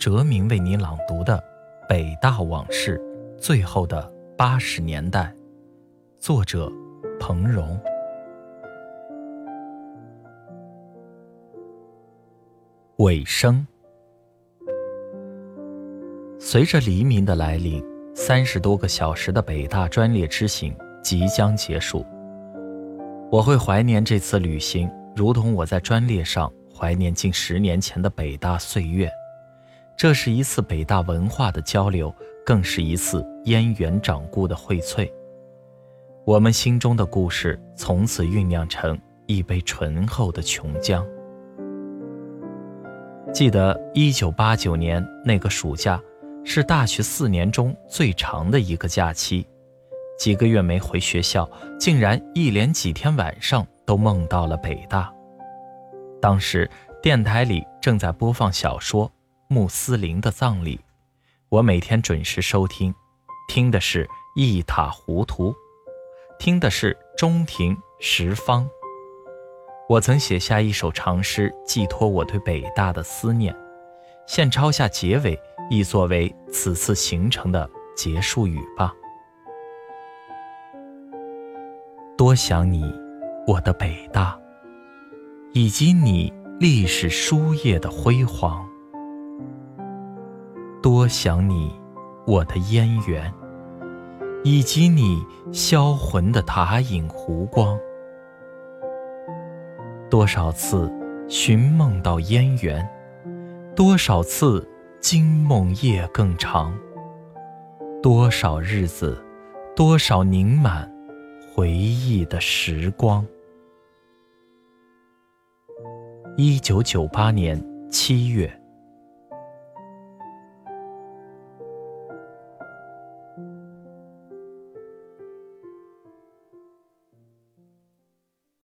哲明为你朗读的《北大往事：最后的八十年代》，作者彭荣。尾声。随着黎明的来临，三十多个小时的北大专列之行即将结束。我会怀念这次旅行，如同我在专列上怀念近十年前的北大岁月。这是一次北大文化的交流，更是一次燕园掌故的荟萃。我们心中的故事从此酝酿成一杯醇厚的琼浆。记得一九八九年那个暑假，是大学四年中最长的一个假期，几个月没回学校，竟然一连几天晚上都梦到了北大。当时电台里正在播放小说。穆斯林的葬礼，我每天准时收听，听的是一塌糊涂，听的是中庭十方。我曾写下一首长诗，寄托我对北大的思念，现抄下结尾，亦作为此次行程的结束语吧。多想你，我的北大，以及你历史书页的辉煌。多想你，我的燕园，以及你销魂的塔影湖光。多少次寻梦到燕园，多少次惊梦夜更长。多少日子，多少凝满回忆的时光。一九九八年七月。